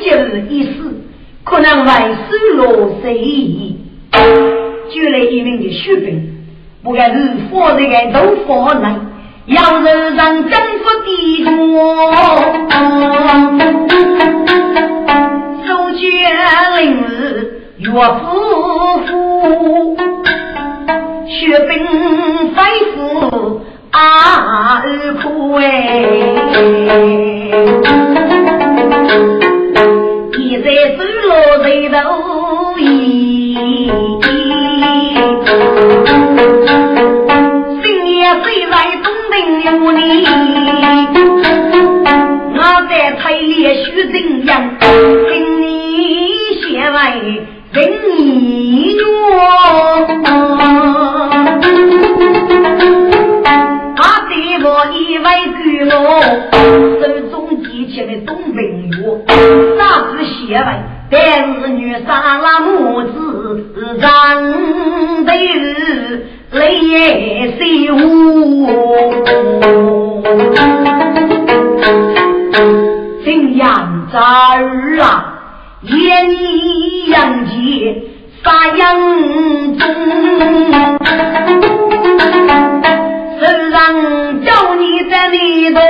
非的该节一死，可能为失落谁意？就来一名的士兵，不该是佛的个都佛难，要人让征服帝国，守绝令日岳夫妇，血兵飞赴阿苦哎，一在失落谁都意。今夜睡在东门屋里，我在台里许人样，请你先来人一约。他对我以为举我手中提起的东门药，那是写文，但是女杀了母子，让得泪水无。这样子啊，夜里阳节杀阳中。世上叫你在里头，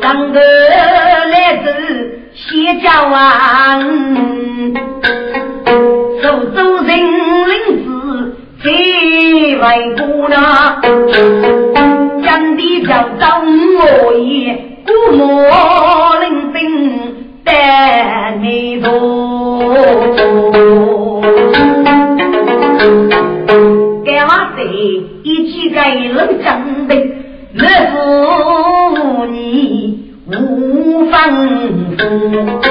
当个来自谢家王，手州人领子最为多呢，江地叫张我也，古莫领兵。带你走，干嘛的？一起给人讲 thank you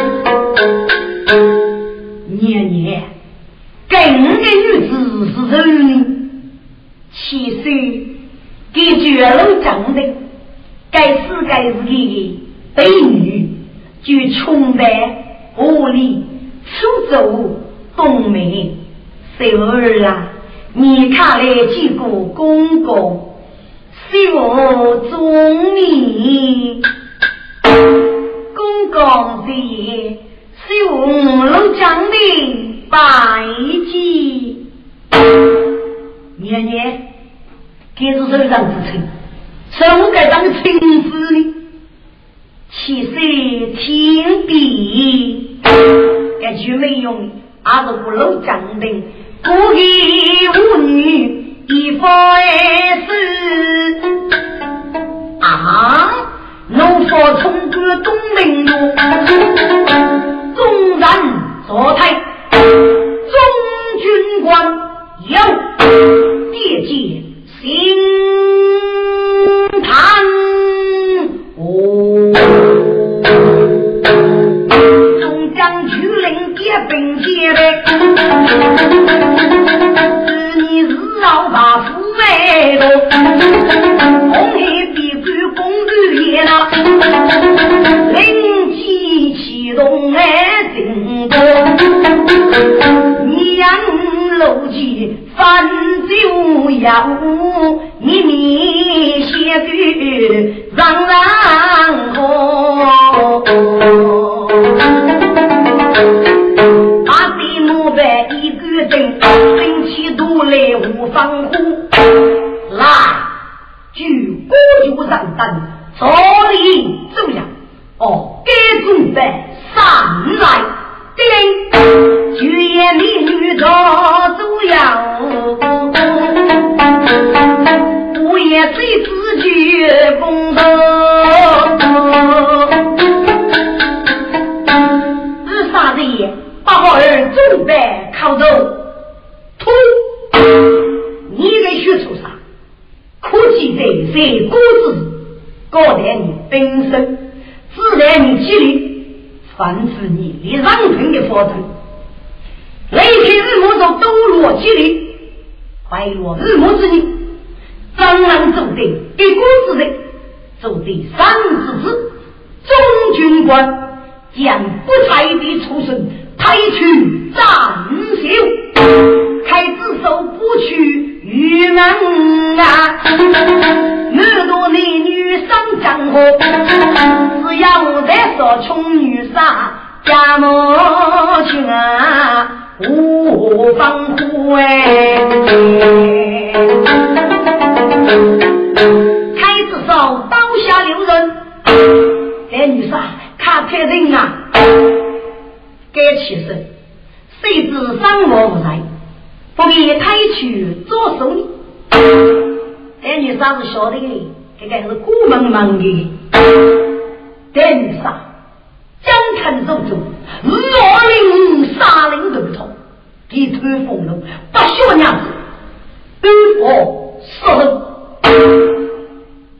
对佛施恩。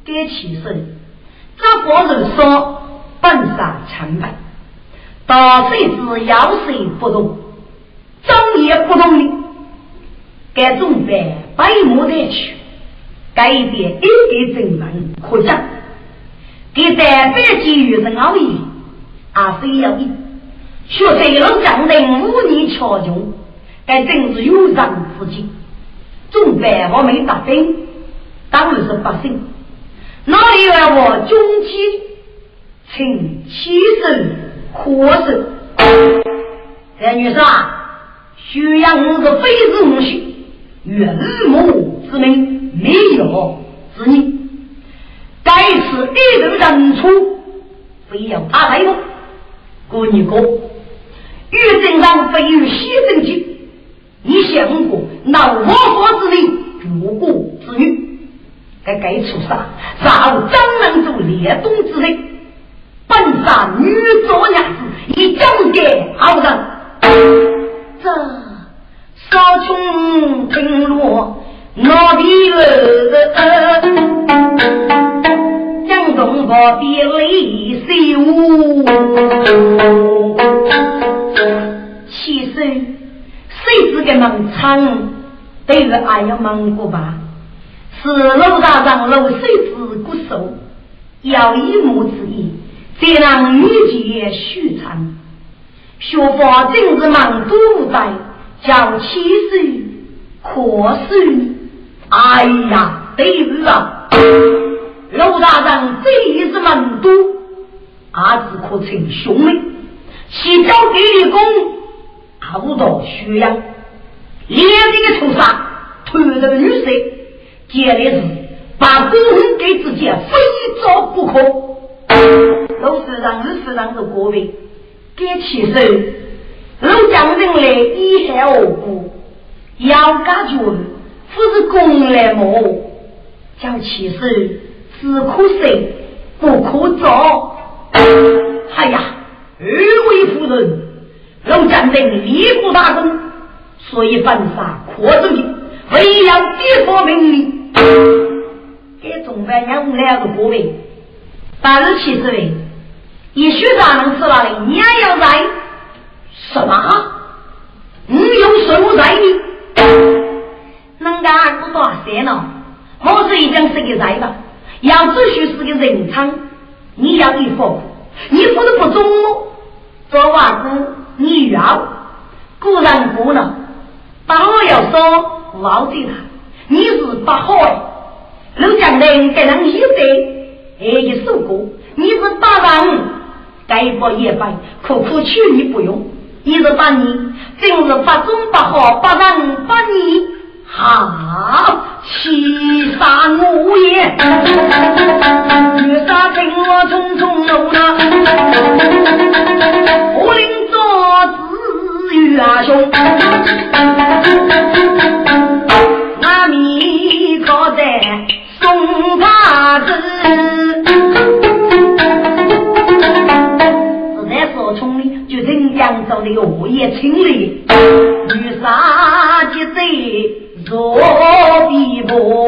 该起身，这国人说本杀成败，大谁知要谁不动，张也不动的，该准备百目的去，改变一点正门可讲，给代表给予人而已，而非要一。学这龙将人五年敲穷，该正是有人之己。总办我没打兵，当然是百姓。哪里有我军机，请起身喝声。这女士啊，需要我是非是无须，月日暮之命，没有之意。该次一头人出，非要他来我，过你过。玉正上非有牺牲去，你想过那我国之力，如国之女，该该出杀，然后张能做列东之人，本杀女作娘子，以交给好人。这少穷平落，我的儿，江东宝比雷秀。其实，谁是个门仓？对于还要忙过吧？是陆大长陆水之骨手，要一母之意，再让女杰续长。学法正是忙多代，叫七岁可是，哎呀，对于啊，陆大长这一是忙多，阿子可称兄妹，其交给的功。好多血样，连这个仇杀，推这个女婿，接的是把公人给自己非走不可。老市长、二市长是各位，给起手，老将人来以害而故，要感觉不是公来磨，将起手只可惜不可做。哎呀，二位夫人。老将军立过大功，所以本杀扩州的，为要地方命令，给中班养两个部位，八日七十位，你学长能吃了的，你也要在什么？你有什么在的？人家不多些呢，我是已经是个在吧？要继续是个人仓，你要一服，你服的不中哦，做瓦工。你要固然不能，但我要说忘记他，你是不好的。陆将军给人一得，哎一首歌，你是大人，该不也白，苦苦求你不用，你是把你，真是把中不好，把人把你，好欺杀我也，女杀听我匆匆路了，我领。玉阿兄，阿弥靠在松花子，是在说穷里就人扬州的荷叶清里，玉杀几贼若比波，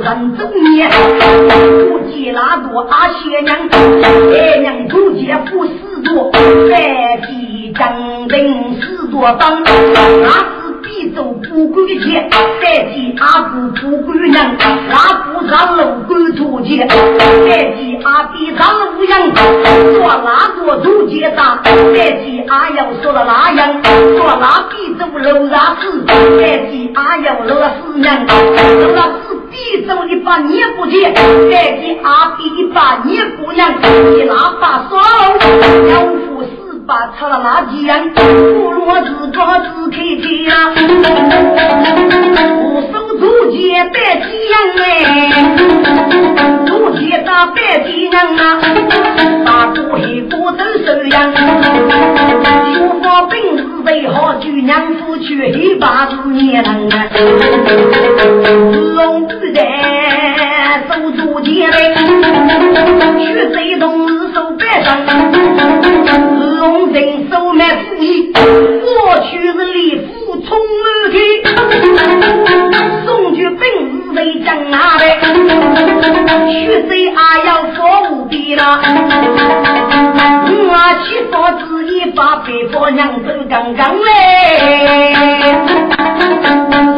人走年，不接拉多阿谢娘，爹娘中街不死多，再比将兵死多当，阿是必走不归去，再比阿是不归娘，阿不上楼归土去，再比阿比上无恙，做拉多中间大，再比阿要说了拉样，做拉必走楼拉死，再比阿要楼死娘，楼了。比走一把捏不见。再给阿比一把捏姑娘，你哪把双龙？要夫死把擦了哪几样？不如我自个自开开呀，足接白几样哎。一打白皮人啊，大哥黑锅都收养。学法本事最好，就娘夫去黑把子年人啊。龙子在手足前嘞，学谁同日手白上。龙人手满富义，我去是李府冲满天。送去本事最强啊嘞，学谁还要说无比了。我七嫂子一把背包娘走刚刚嘞，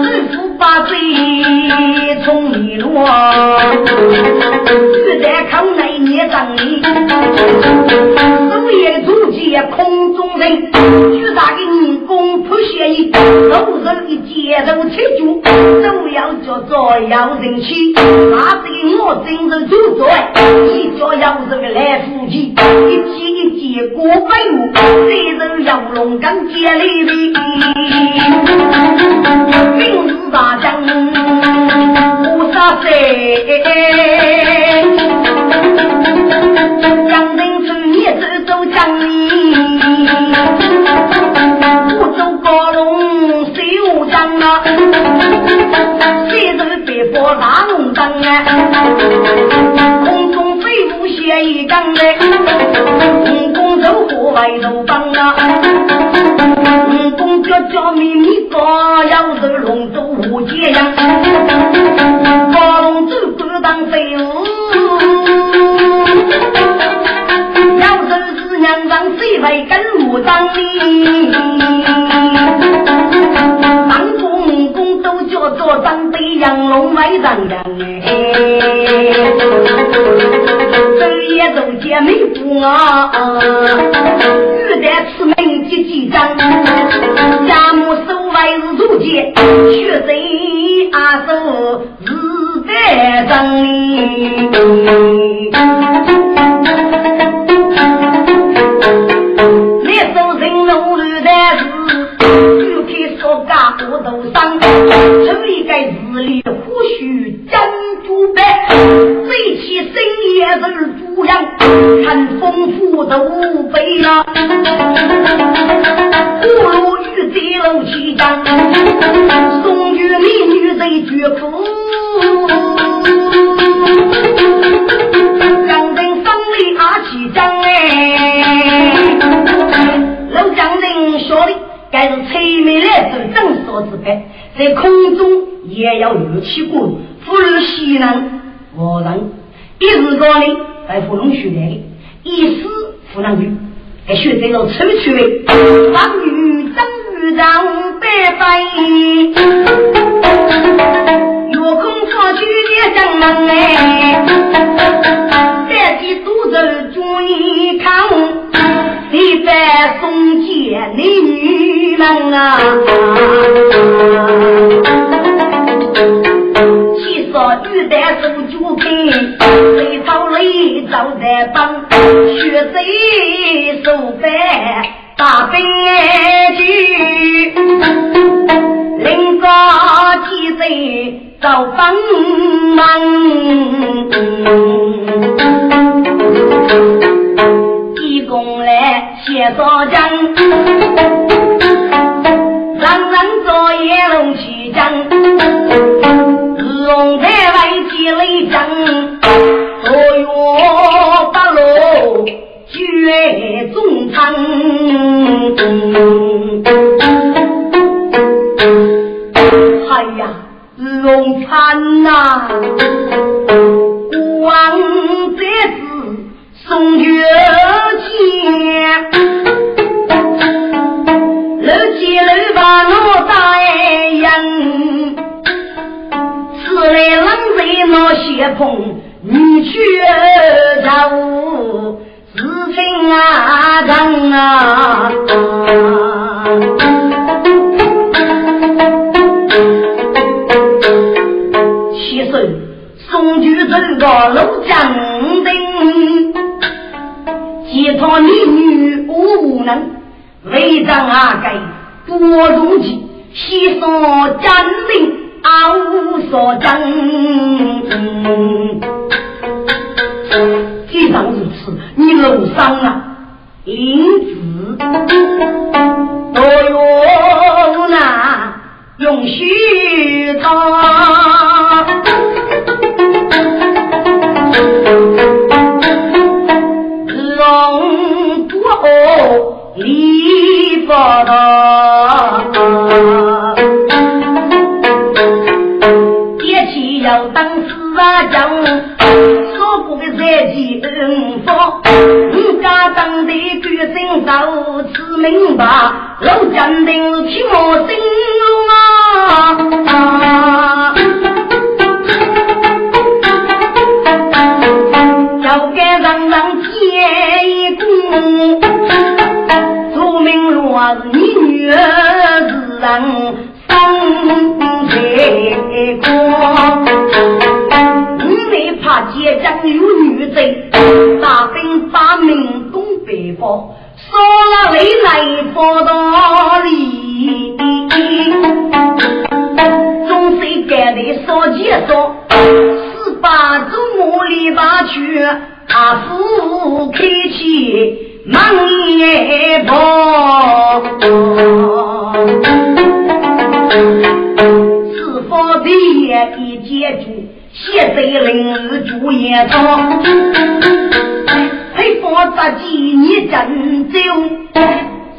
师傅把嘴从一落，只在靠内捏张你，手也足见空中人，巨大的人工不协议，肉肉一接肉切猪，都要叫做要人气，那对我真是做作，一叫要人来夫妻，一起一结过百五，再人要龙岗接里的，明日大将不杀谁？将人修将啊，谁人别过大龙岗啊？空中飞舞写一岗哎，空中走火外头帮啊，空中叫叫咪咪高，要是龙舟无解呀，高龙走过当飞舞。娘谁为跟武当哩？都叫做长辈养龙外让人哎，昼夜都姐妹不啊，玉带出门几几张，家母手外是如姐，学谁阿手是在张都背了。你女儿是人生结光，你没怕街上有女贼，大兵把命东北方，说了未来不道理，总是该得说结说。把祖母篱笆去，阿父开启门也跑。是否毕业一结局，写在林主页上。黑发杂技你真走，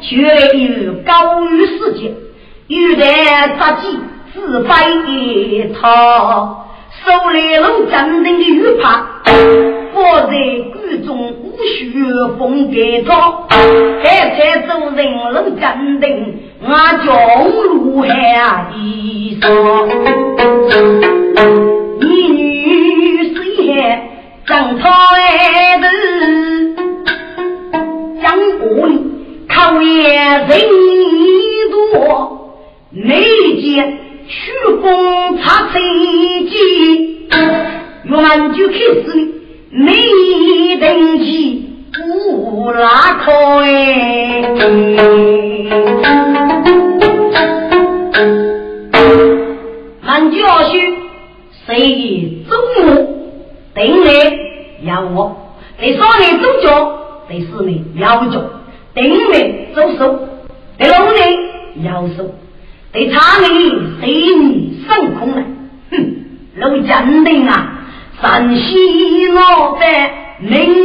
却有高于世界，有的杂技自飞一套。手来龙镇定的玉帕，放在谷中无需风盖罩。开车走人龙镇定，我叫路海一说。你女婿正讨爱子，江湖里考验人多，没见。曲风插飞机，原就开始没登记不拉开。俺教训谁中午定力要我，得三年走脚，得四年要脚，定力走手，得六年要手。得查你谁你上空来，哼！老江定啊，陕西老在明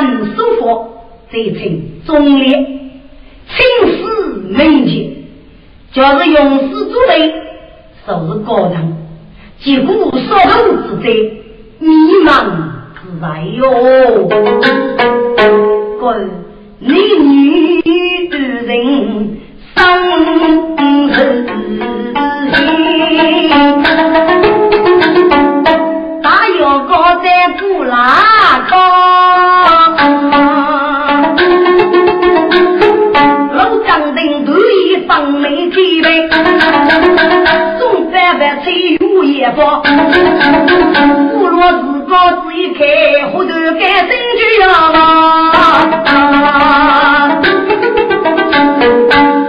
正身守佛，这称忠烈；青史名节，就是勇士之辈，受是高人，结果所头之灾，迷茫之灾哟。滚，你女人生雨也放，无论自高自一开，后头改新句了嘛。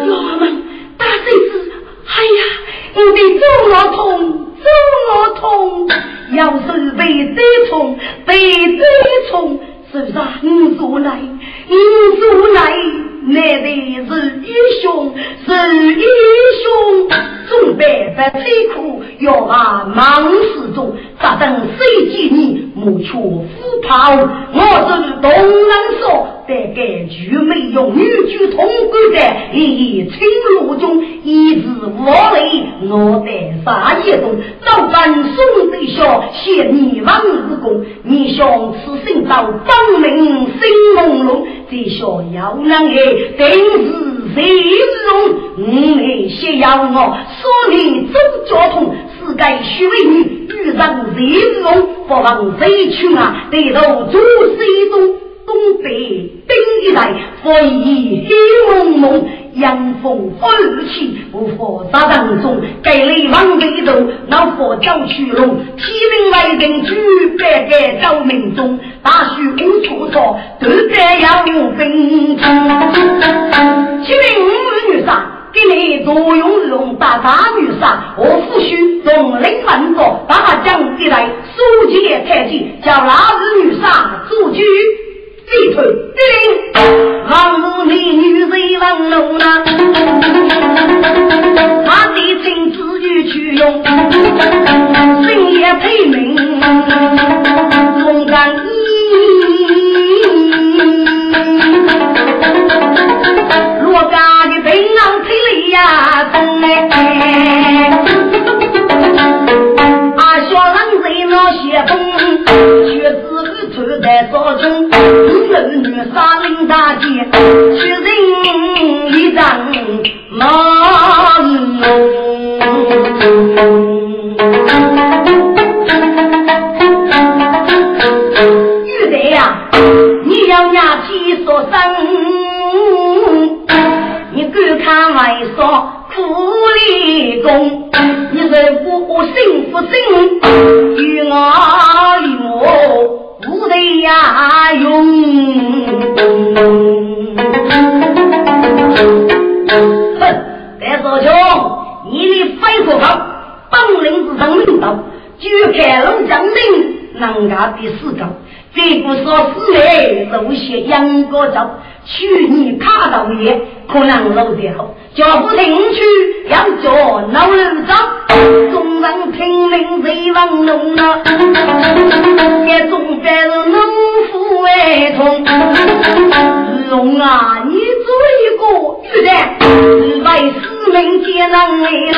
老们，大孙子，哎呀，我的周老痛，周老痛，要是被对冲，被对冲，是不是啊？你说来，你说来。那得是英雄，是英雄，总办法摧苦，要把忙死中，咋等谁见你莫却虎跑？我是东南说，但该句没用，女句通关的，一青罗中，一字无泪，我在啥夜中，早班送对笑，谢你王子公，你想此生到芳名心朦胧，这小要难哎。定是谁龙？五内先要我，说你走交通，是该虚伪女，遇上谁龙？不忘谁去啊？得到主西东东北兵一来，风雨黑蒙蒙，阳风风起，无法杀当中，该雷往北走，老佛教去龙，天命来定举，百盖照明中。大树无错错，都在要分清。七名五女杀，给你作用龙大大女杀，我夫婿龙领万国，大将一来，书记太监叫那日女杀主居。低头低领，王母美女在王龙啊，他的亲子女去用，深夜配名，龙干若干的平安配里呀，真哎，阿小郎在那写风，只会穿在早中，女女杀领大街，屈人一张忙。说声，你敢看外说苦力工？你是不幸福心，与我与我无得呀用。哼，白少兄，你的飞虎好，本领之上领导，就开龙将领，能干的四个。这不说四位路线杨国照，去你卡到也可能老得好，脚步停去要叫老人走，众人听命谁往弄啊？这总该是农夫为痛。龙啊，你做一个玉蛋，为四民皆能为了，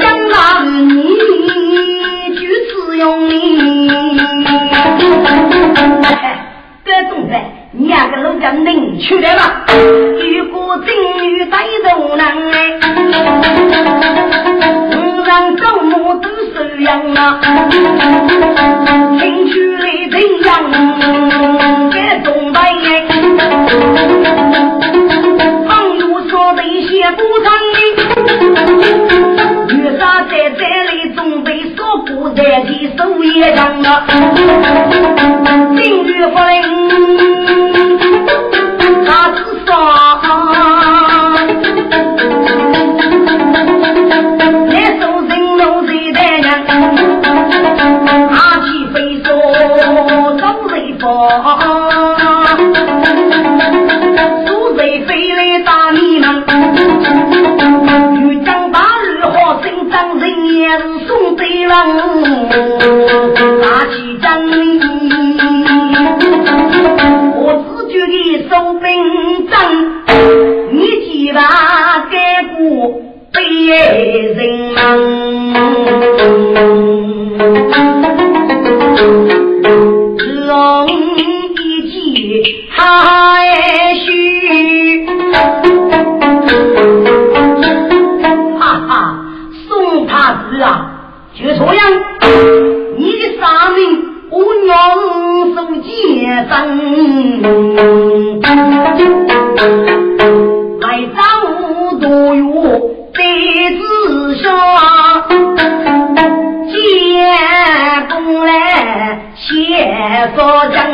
将来你就此用你。这种在，你两个老将能出来吗？如果真女带头男哎，五上周末都收养啊，听出来怎样手也长啊，金玉不灵，写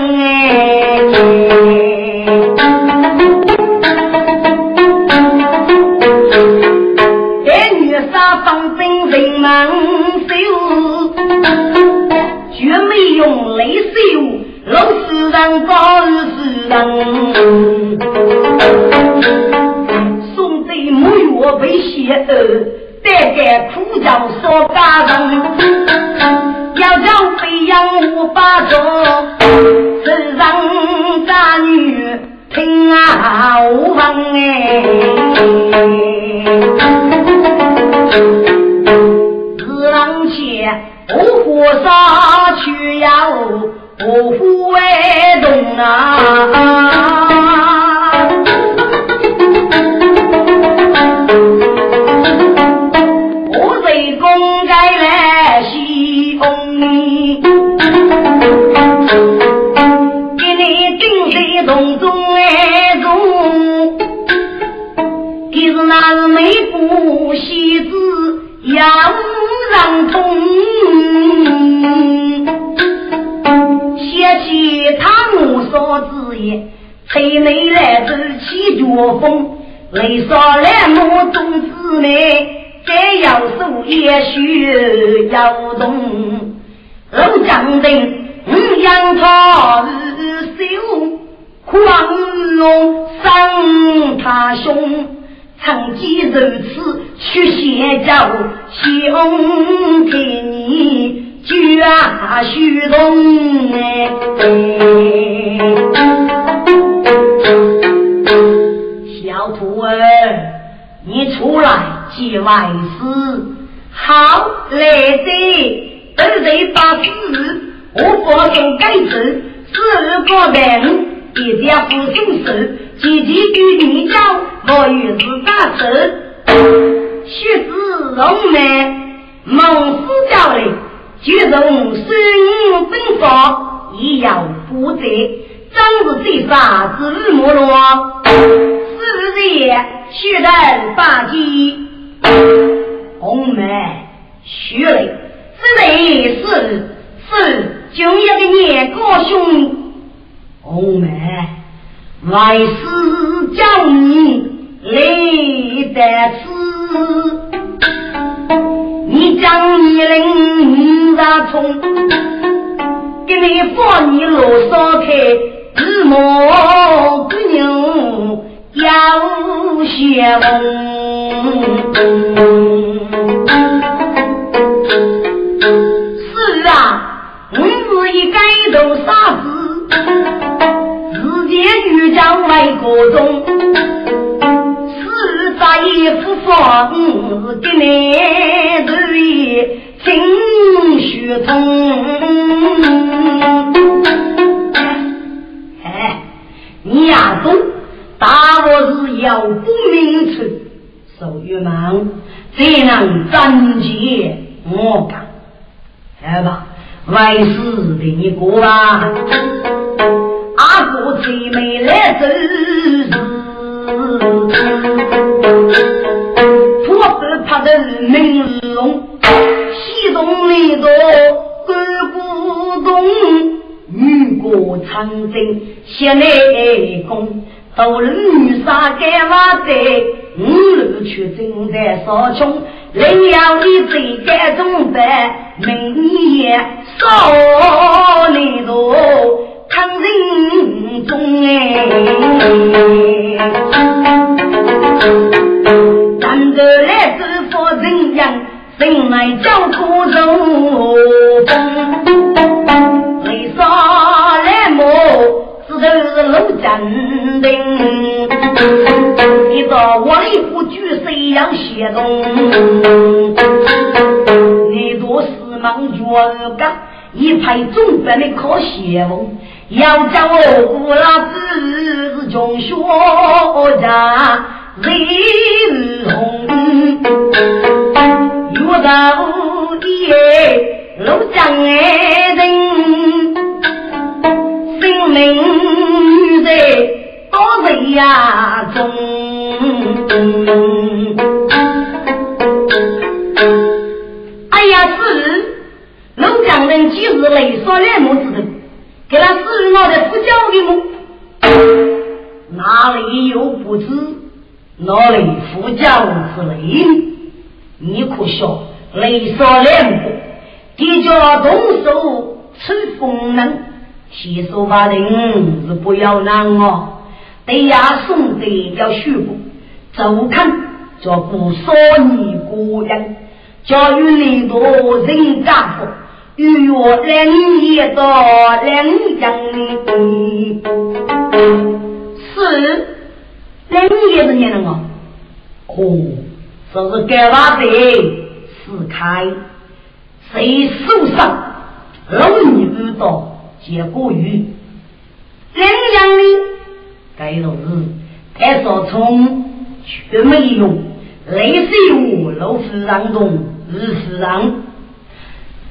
徒儿，你出来接外事，好来的，都在把事，我保证改正，四个人一定不松手。姐姐与你教，我与是大手，学子龙门，孟师教的，就从孙兵法，也要负责。张是最傻子日没落，日学人八级，红门学雷，这雷是是今夜的年高兄，红门。来世叫你来得此，你将你领上冲，给你放你罗少开，日暮姑娘要学是啊，我是一该头傻子。见欲将外国中，是在夫房的男子情绪通。哎，你呀懂，大我是要不明处，手玉忙，才能斩解我干。来吧，为师给你过吧。阿哥催眉来走日，婆子怕的明龙，西东那个关古洞，女过长征写内功，都女杀干娃在，五路却正在烧穷，领养的最该中的，明年少年多。唐人中哎，站着来是佛人样，人来叫苦肉风，路真定，一到我里不举谁要写动？你多是忙脚干，一派中本的可写梦。要叫我乌拉子中学家，人红，遇到爹老将爱人，性命在刀刃呀中。哎呀，是老将人几日泪洒两目之头。给他是我的不叫的么？哪里有不知？哪里不叫之类？你可笑，雷少两步，地家动手吃风能，洗手把人是不要难哦。对呀，送的要学步，走看叫不说你姑娘，教育你多人家伙。与我两一到两江里，是两也是年人哦。哦，这是干嘛的？是开谁受伤容易遇到结果鱼？两江里该都是太少葱，却没用，类似于老是让动，日是让。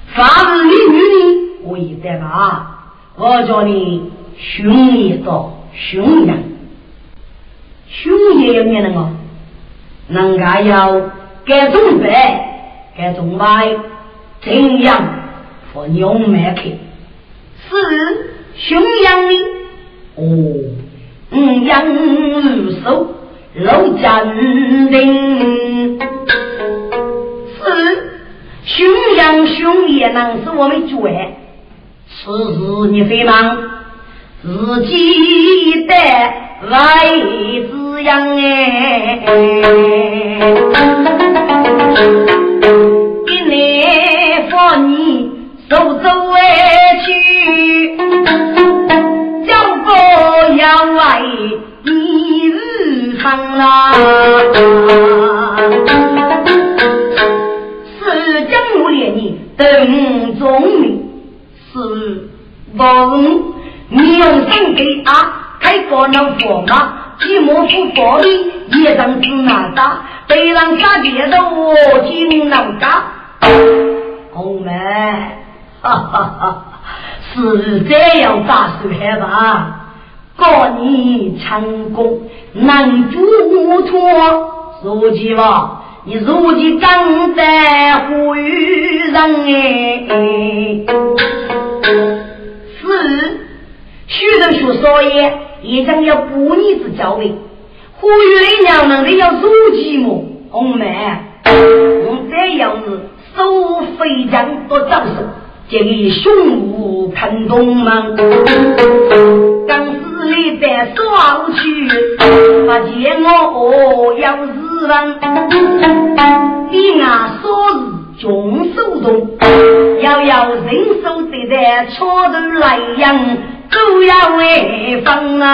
法日女女，我一在吧，我叫你凶一刀凶人，凶也要念的哦，人家要该准备，该准备怎样和牛麦克？是凶阳的哦，五阳如手老坚定。凶阳凶也能使我们绝，此事你非忙，自己的来滋养哎，一年放你手走要为你日长啦。等中明是王你用心给啊，开个能佛吗？寂寞不佛理，一张纸难打，被人杀别的我听能打。红妹，哈哈哈，是这样打算吧？告你成功能嘱托，如今吧。你如今正在呼吁人哎，是许人学少爷也将要半年之交位，呼吁的娘们的要如寂寞，红妹，我这样子手非将不招手，建议胸无看东门，刚是你在耍去，发现我要是。是人，你俺说是穷手动，要要人手得在车头来养，都要为分啊！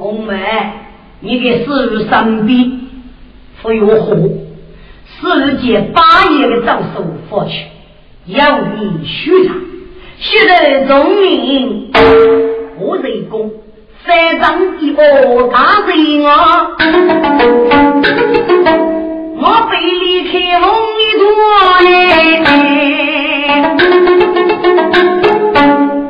红梅，你给四日三笔，不有火，四日借八爷的招手发去，要你许他，许得农民我人工。三张一个大人啊，我被离开梦一段哎，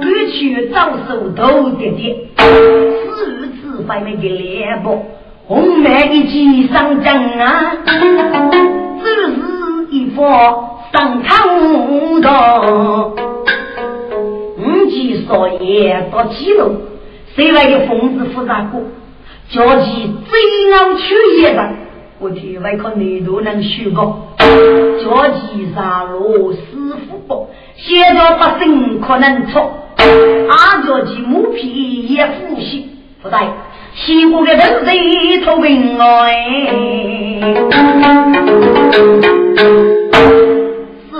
欲去招手头爹爹，四次翻那个脸部，红梅一起上阵啊，只是一副上堂的，五级少爷到几楼？谁来的疯子复杂过，叫其最傲去也的，我天外可你都能学过，叫其杀戮师傅不，现在百姓可能错，阿叫其母皮也腐蚀，不对，西国的。都是一头病哎，是，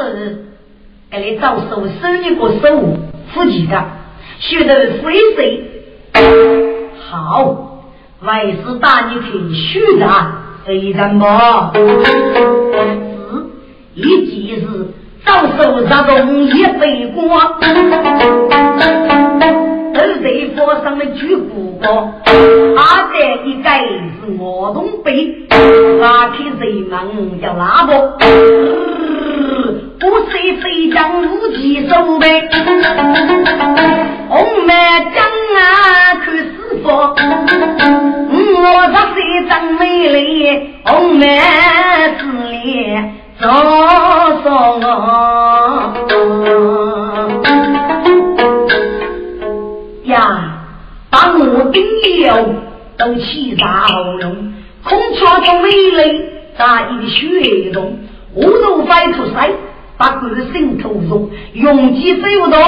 给你找手生一个手，夫妻的，学得非谁。好，为是把你去虚的，非人么？是，一即是遭受这种一飞光。都在佛上的。举不过，他在一个是我东北，拉开人门叫拉布，不是飞将无极手背，红梅江啊看师傅，我这是真美丽，红梅子脸照照我。呀，把我顶了都气炸喉咙，空腔中美泪在一血中，我都翻出塞，把个心头中，用气飞不动，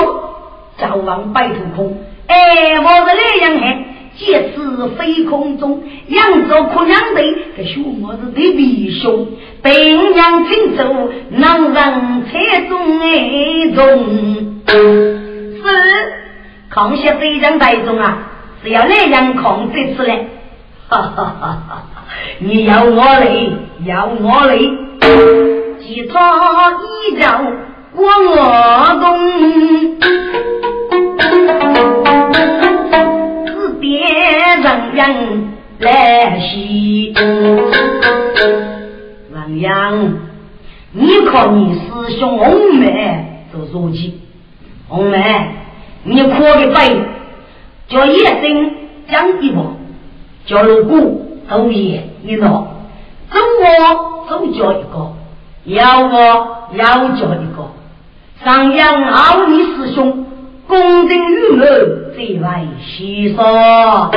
早往白头空。哎，我是那样嘿，借此飞空中，扬着苦娘的，这小伙子的鼻兄，北娘轻走，能人车中哎中，是。康熙非常大中啊，要那样控制出来。哈哈哈！哈 你要我来，要我来，其他依照我动。自别人人来袭，王阳，你靠你师兄红梅做书记，红梅。你哭的背，叫叶生讲一毛，叫如骨都也一脑，走我走叫一个，要我要叫一个，上阳傲你师兄，公正与我最为稀少，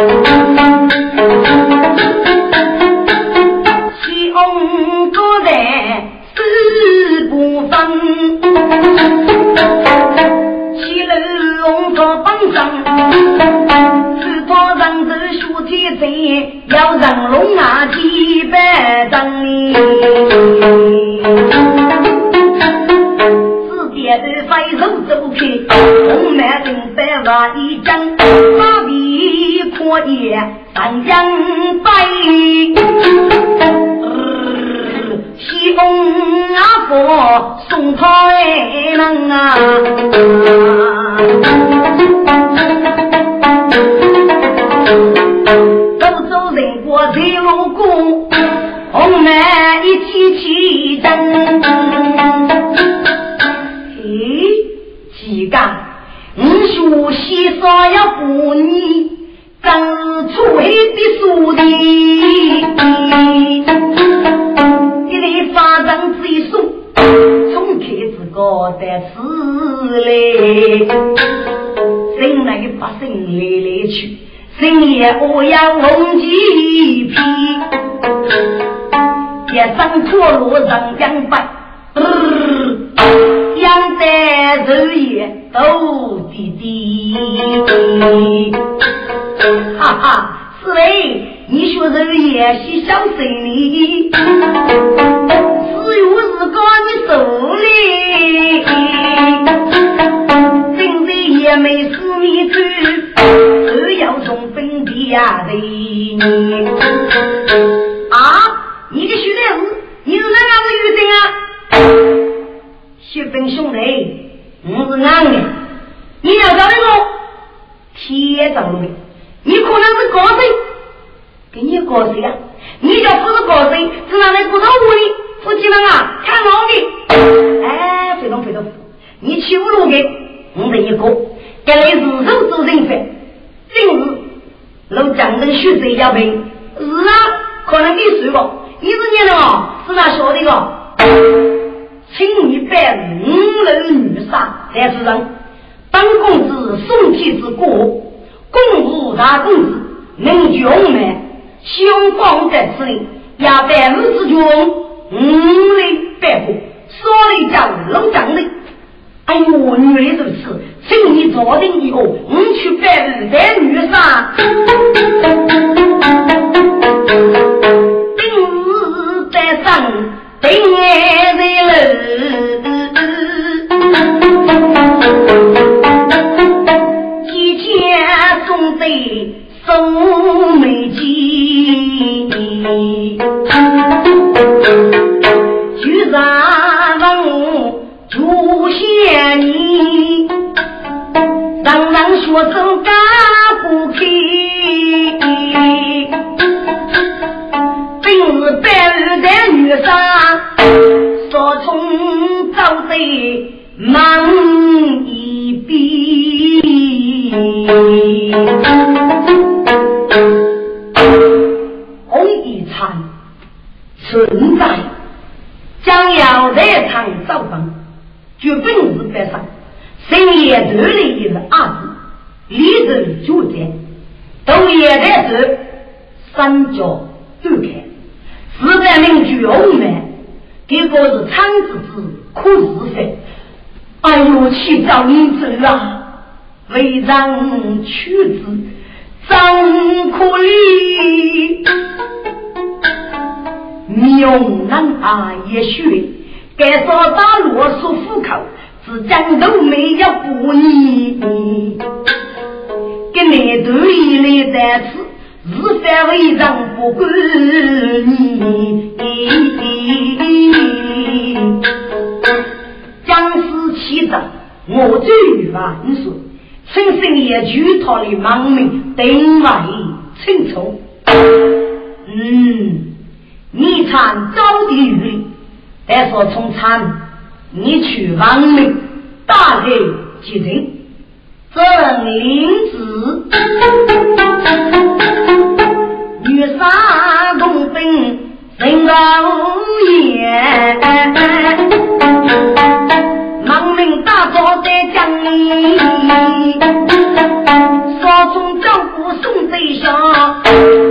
薛本兄弟，我是男的，你要找那个铁找的，你可能是高手。给你过谁啊？你叫不是过谁，是拿来鼓捣我的。夫妻们啊，看老的。哎，非常非常，你欺负我的，我等一个，给你日手做人犯，今日老江人血水要赔。是啊，可能你睡吧。你是年了哦，是哪晓得个？请你拜五楼女杀在世上，本公子送体之过，公务大公子能穷吗？雄光在此里，要百五之军，五里百步，所里叫龙江的。哎呦，女儿如此，请你坐定以后，我去百五在女上，定日在上，定夜在楼，提前送的。送美金，举三文朱仙你，让让学生干不开，今日白日的女生，我从早得忙一笔。红衣餐存在，将要在场造访，绝本是白上，深夜头里是二子，里头就在，都也在这三角断开，四百名巨红门，这个是长子子可是谁？哎呦，去找你走啊！为让屈子张可里，牛郎啊也许该说大罗说虎口，只讲都没有不你，给你头一来在此，是非为让不管你。我最万岁。陈胜也举他的亡命，定为清楚。嗯，你参招的雨，但说从参，你去亡命，大海即人，正灵子，女杀东兵，人老也。少从江湖送贼上，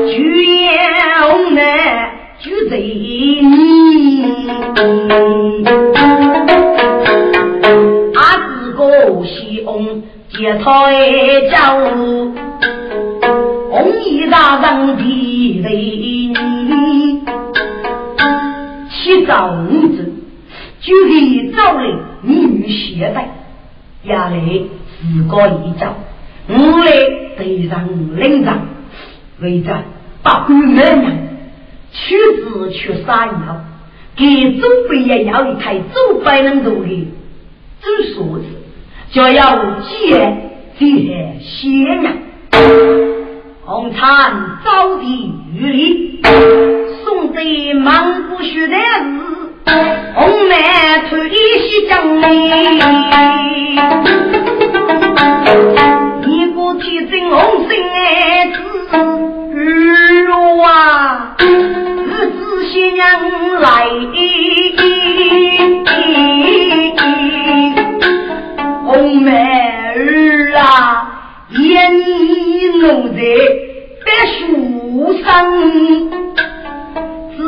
举眼红来举贼你。阿子个西翁接他一招，红衣大人的雷，起早五子。就给找来女携带，下来自个一招，我来对上领长，为着把官门人，屈子去杀药，给祖辈也要一台祖辈能做的。做数字，就要见这些仙人，红参招地玉里，送给满不学的日。红梅推西江里，一个天真红心爱子，儿啊，日子新娘来，红梅儿啊，眼你弄在白树上。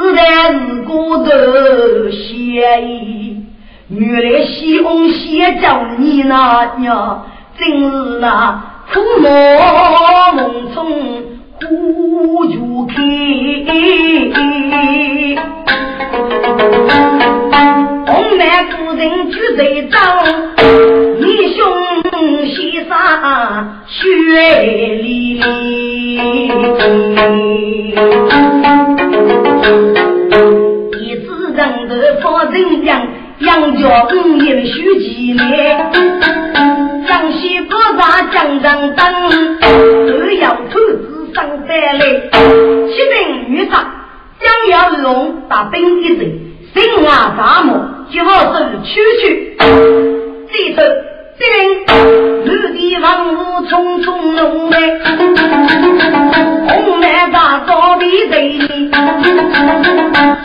自然是个头协议，原来西翁先叫你那娘，真是那苦恼梦中呼就开。红满夫人举队长，英雄先生血淋淋。一支人头放人样，杨家五年许几年，江西不大江上等，都要投资上山来。七名女杀，将要龙打兵一阵，心啊大漠，就好是区区。这头这陆地万物匆匆弄来，红满大道的人。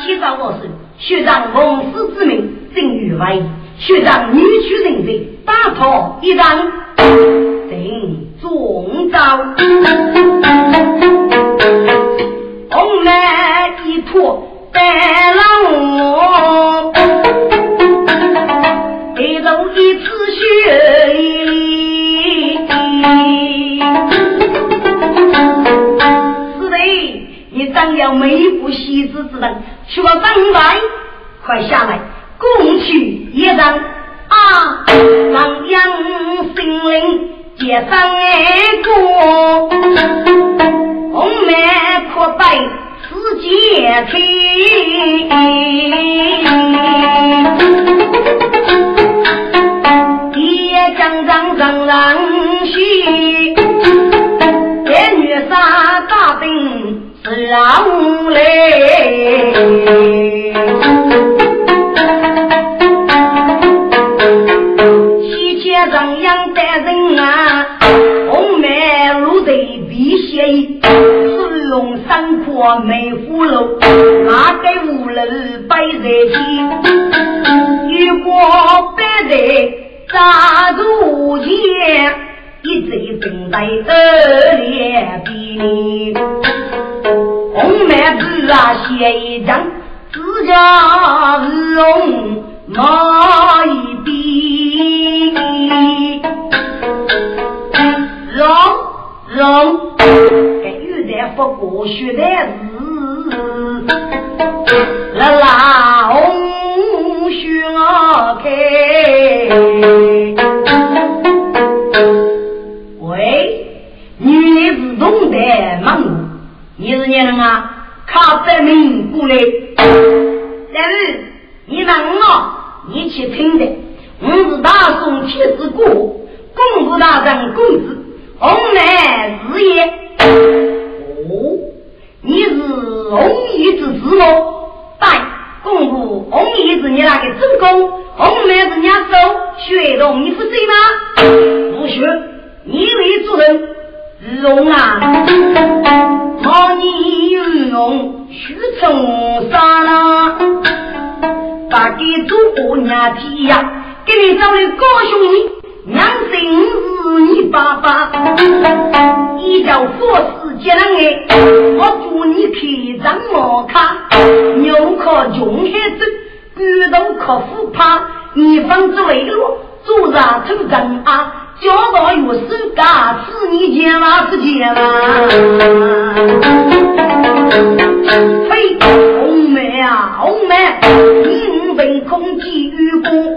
七早我是学长奉师之命，正与外学长女婿人才，大炮一张，正中招。红来一托带了快下来，共取一场啊！让杨心灵接上一个，红梅可拜四姐亲，爹将张张让许，兵是让来。人啊，红梅露在碧血衣，水龙山阔梅虎楼，哪个无楼摆在前？如果摆在大竹前，一嘴正在二脸边。红梅子啊，写一张，自家龙马一边。让让，给玉在不过学的字，啦啦红雪开。喂，女子懂得忙，你是哪人啊？靠证明过来。但是你问我，你去听的，我是大宋天子国，公主大人公子。红梅子也，哦，你是红衣之子喽？对，公主红衣子你那个正宫，红梅是人家手血统，你不谁吗？不学，你为主人，龙啊，讨你用虚称杀了，把给祖国娘提呀，给你找来高兄弟。娘生是你爸爸，你叫佛师接了爱，我祝你开张毛卡，牛靠穷孩子，骨头靠虎怕，你方子为路，做啥出征啊？教导有手嘎，是你见嘛是见嘛？嘿，红梅啊，红梅，你凭空气与功。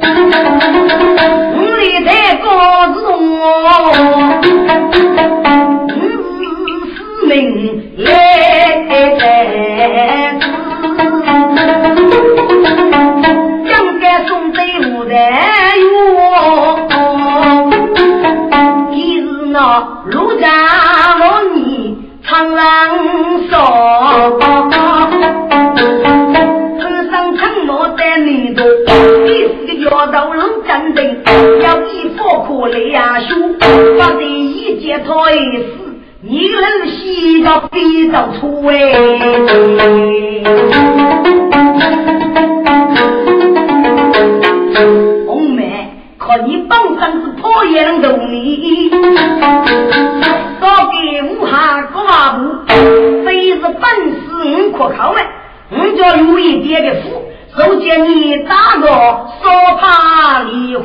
在高子我，是命来在将该送队伍的哟，是那陆家老你长郎少。要到龙战争，要以火可来呀兄，把第一节推死，你能洗到比到出哎。红梅，你本身是破也能懂你少给武汉过马部非是本事你可靠吗你就容一变的富首先你打个说怕你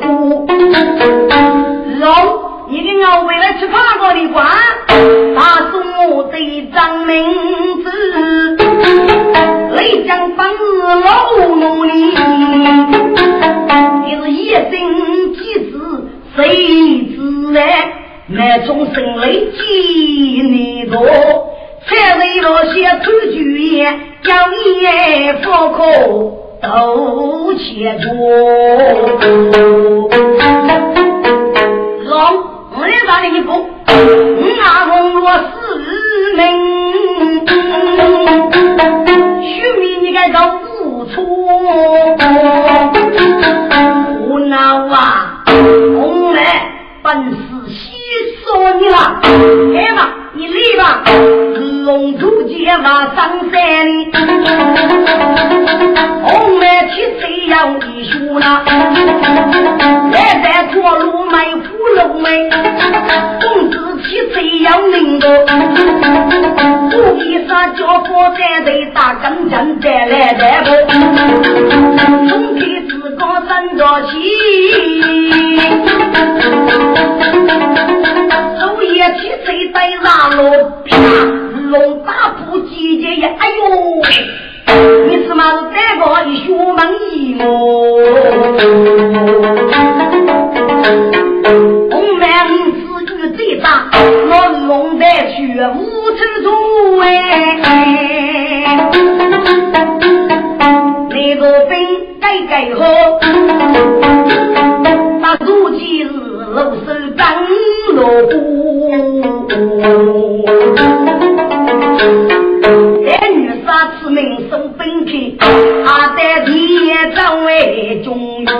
杀此名送本片，他在地上为中药。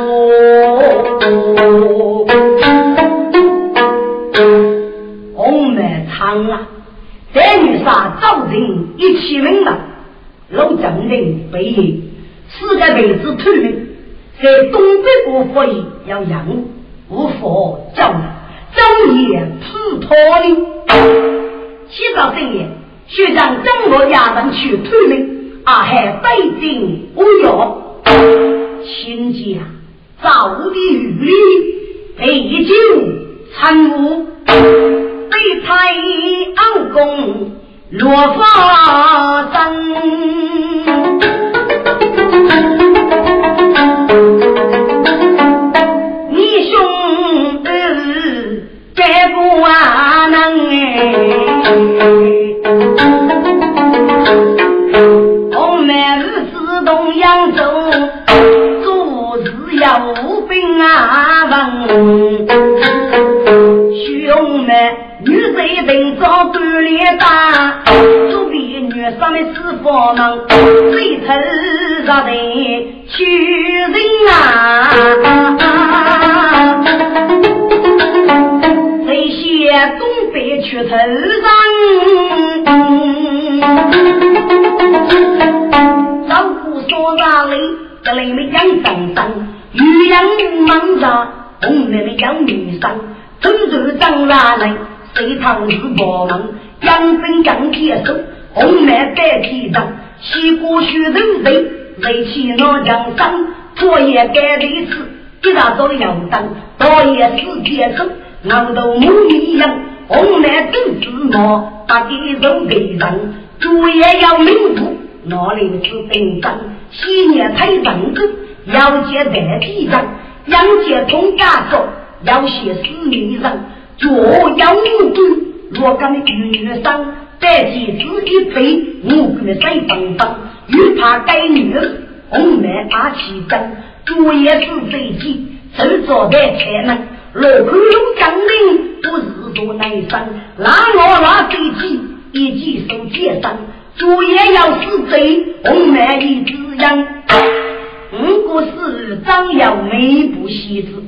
红梅长啊，在女杀造成一起名了，老将军被四个妹子退命，在东北国府里要养无法叫人，昼夜刺托的。七早深夜，学长中国衙门去退命，阿海北京无药，亲家早的雨里杯酒参悟。北太安宫落发生，你兄弟该不能扬州，做事要兵啊问，兄们。女贼等早锻炼大，作为女生的师傅们，最头上的屈人啊！这些东北屈头上，老虎说哪里？这里面养生生，女人忙着，红妹妹养女生，走走长哪里？谁唱是我们养生养铁手，红梅带皮上，西瓜须头人，雷起那江山，作业该的事，一大早要当，倒也是铁手，俺都母一样，红梅真是我，把地都背上，作业要明目，哪里是兵长，昔年太认真，要接带皮上，杨杰通家说，要写诗名上。左腰五端，若干的女生，带起自己背，我跟的谁帮帮？又怕该女儿红梅阿起针，作业是飞机，手做的才能。落口龙将领不是做男生，拿我拿飞机，一记手接上。作业要是贼，红梅一只羊。如果是张耀梅不惜字，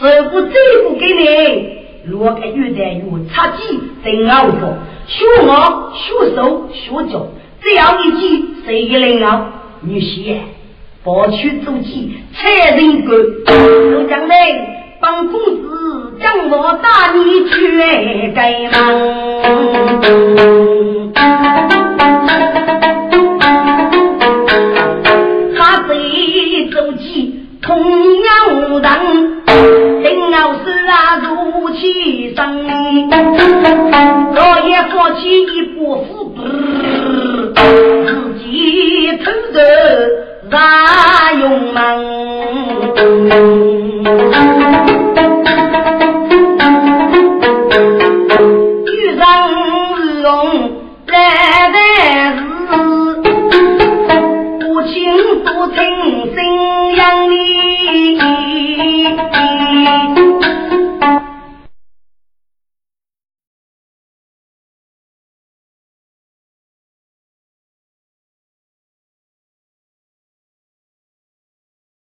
如果这不给你。若个玉带有插鸡在熬着，学我学手学脚，只要一记谁一能熬？女婿，抱去做鸡，才人干。都将来帮公子将我打你去该忙。样无当。定要是啊，如其生，我也放弃一步富自己偷着咋用忙？